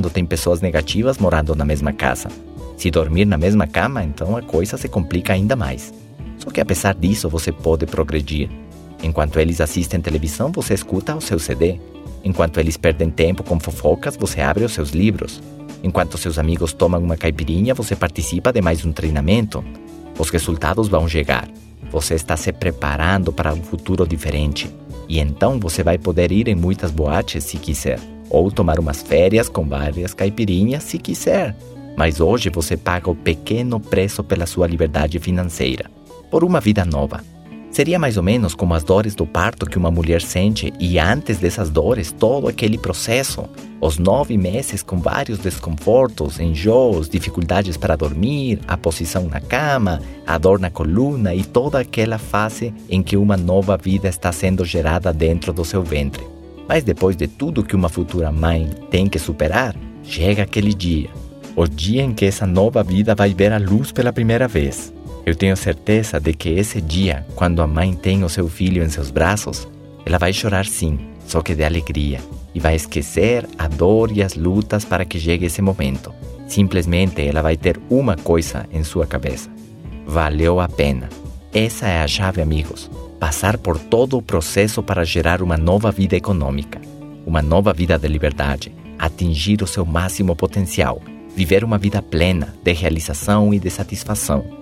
quando tem pessoas negativas morando na mesma casa. Se dormir na mesma cama, então a coisa se complica ainda mais. Só que apesar disso, você pode progredir. Enquanto eles assistem televisão, você escuta o seu CD. Enquanto eles perdem tempo com fofocas, você abre os seus livros. Enquanto seus amigos tomam uma caipirinha, você participa de mais um treinamento. Os resultados vão chegar. Você está se preparando para um futuro diferente. E então você vai poder ir em muitas boates se quiser, ou tomar umas férias com várias caipirinhas se quiser. Mas hoje você paga o pequeno preço pela sua liberdade financeira, por uma vida nova. Seria mais ou menos como as dores do parto que uma mulher sente e antes dessas dores, todo aquele processo. Os nove meses com vários desconfortos, enjoos, dificuldades para dormir, a posição na cama, a dor na coluna e toda aquela fase em que uma nova vida está sendo gerada dentro do seu ventre. Mas depois de tudo que uma futura mãe tem que superar, chega aquele dia. O dia em que essa nova vida vai ver a luz pela primeira vez. Eu tenho certeza de que esse dia, quando a mãe tem o seu filho em seus braços, ela vai chorar sim, só que de alegria, e vai esquecer a dor e as lutas para que chegue esse momento. Simplesmente ela vai ter uma coisa em sua cabeça: valeu a pena. Essa é a chave, amigos. Passar por todo o processo para gerar uma nova vida econômica, uma nova vida de liberdade, atingir o seu máximo potencial, viver uma vida plena de realização e de satisfação